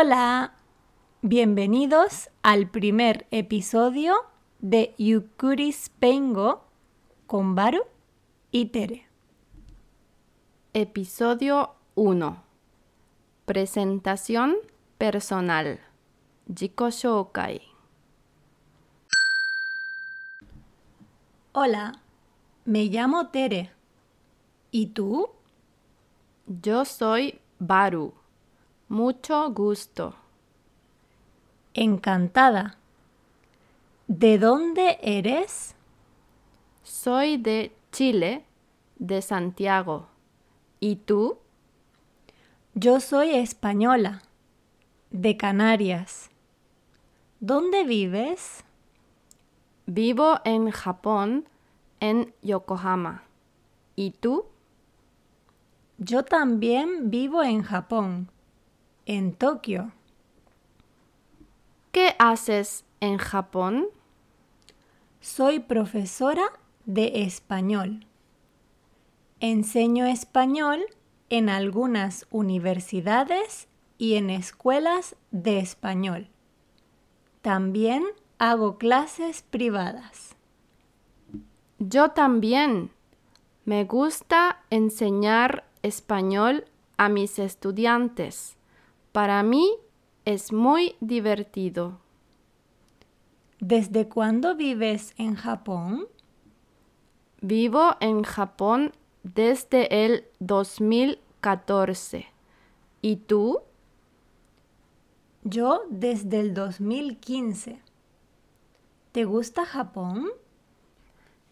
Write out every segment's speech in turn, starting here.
Hola, bienvenidos al primer episodio de Yukuris Pengo con Baru y Tere. Episodio 1. Presentación personal. Jiko Shokai. Hola, me llamo Tere. ¿Y tú? Yo soy Baru. Mucho gusto. Encantada. ¿De dónde eres? Soy de Chile, de Santiago. ¿Y tú? Yo soy española, de Canarias. ¿Dónde vives? Vivo en Japón, en Yokohama. ¿Y tú? Yo también vivo en Japón, en Tokio. ¿Qué haces en Japón? Soy profesora de español. Enseño español en algunas universidades y en escuelas de español. También hago clases privadas. Yo también. Me gusta enseñar español a mis estudiantes. Para mí es muy divertido. ¿Desde cuándo vives en Japón? Vivo en Japón desde el 2014. ¿Y tú? Yo desde el 2015. ¿Te gusta Japón?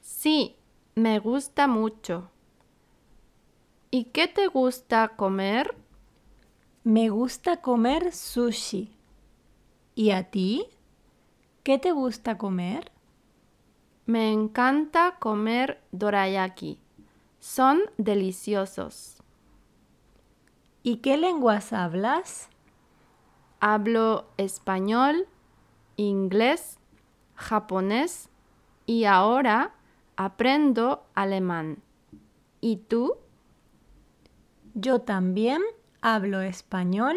Sí, me gusta mucho. ¿Y qué te gusta comer? Me gusta comer sushi. ¿Y a ti? ¿Qué te gusta comer? Me encanta comer dorayaki. Son deliciosos. ¿Y qué lenguas hablas? Hablo español, inglés, japonés y ahora aprendo alemán. ¿Y tú? Yo también hablo español,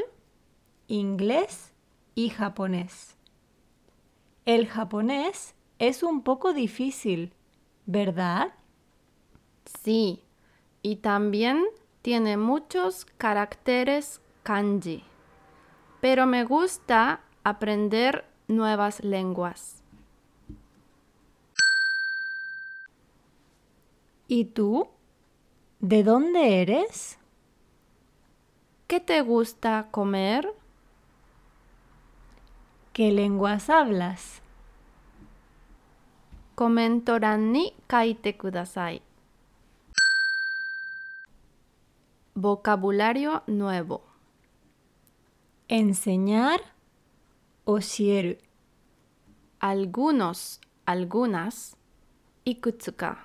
inglés y japonés. El japonés es un poco difícil, ¿verdad? Sí, y también tiene muchos caracteres kanji. Pero me gusta aprender nuevas lenguas. ¿Y tú? ¿De dónde eres? ¿Qué te gusta comer? ¿Qué lenguas hablas? Comentoran ni kaite kudasai. Vocabulario nuevo. Enseñar o Algunos, algunas. Ikutsuka.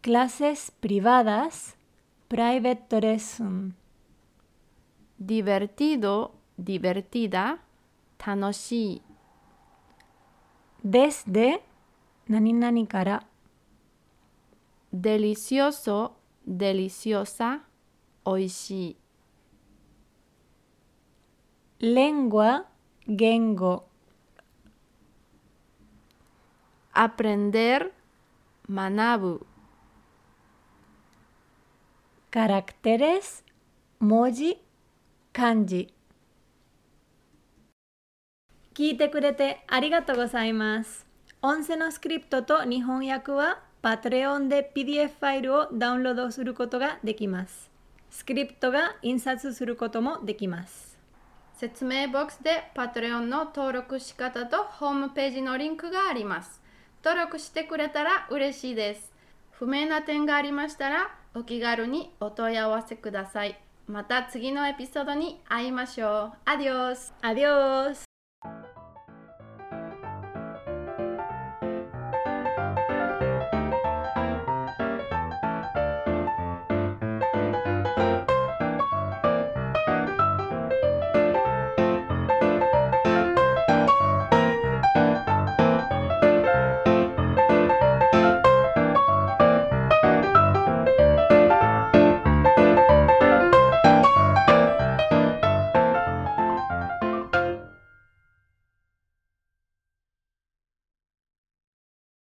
Clases privadas Private Divertido, divertida, tanoshi. Desde, nani nani kara. Delicioso, deliciosa, oishi. Lengua, gengo. Aprender, manabu. 学ぶ。Caracteres, moji, kanji. 聞いてくれてありがとうございます。音声のスクリプトと日本訳は Patreon で PDF ファイルをダウンロードすることができます。スクリプトが印刷することもできます。説明ボックスで Patreon の登録仕方とホームページのリンクがあります。登録してくれたら嬉しいです。不明な点がありましたらお気軽にお問い合わせください。また次のエピソードに会いましょう。アディオスアディオス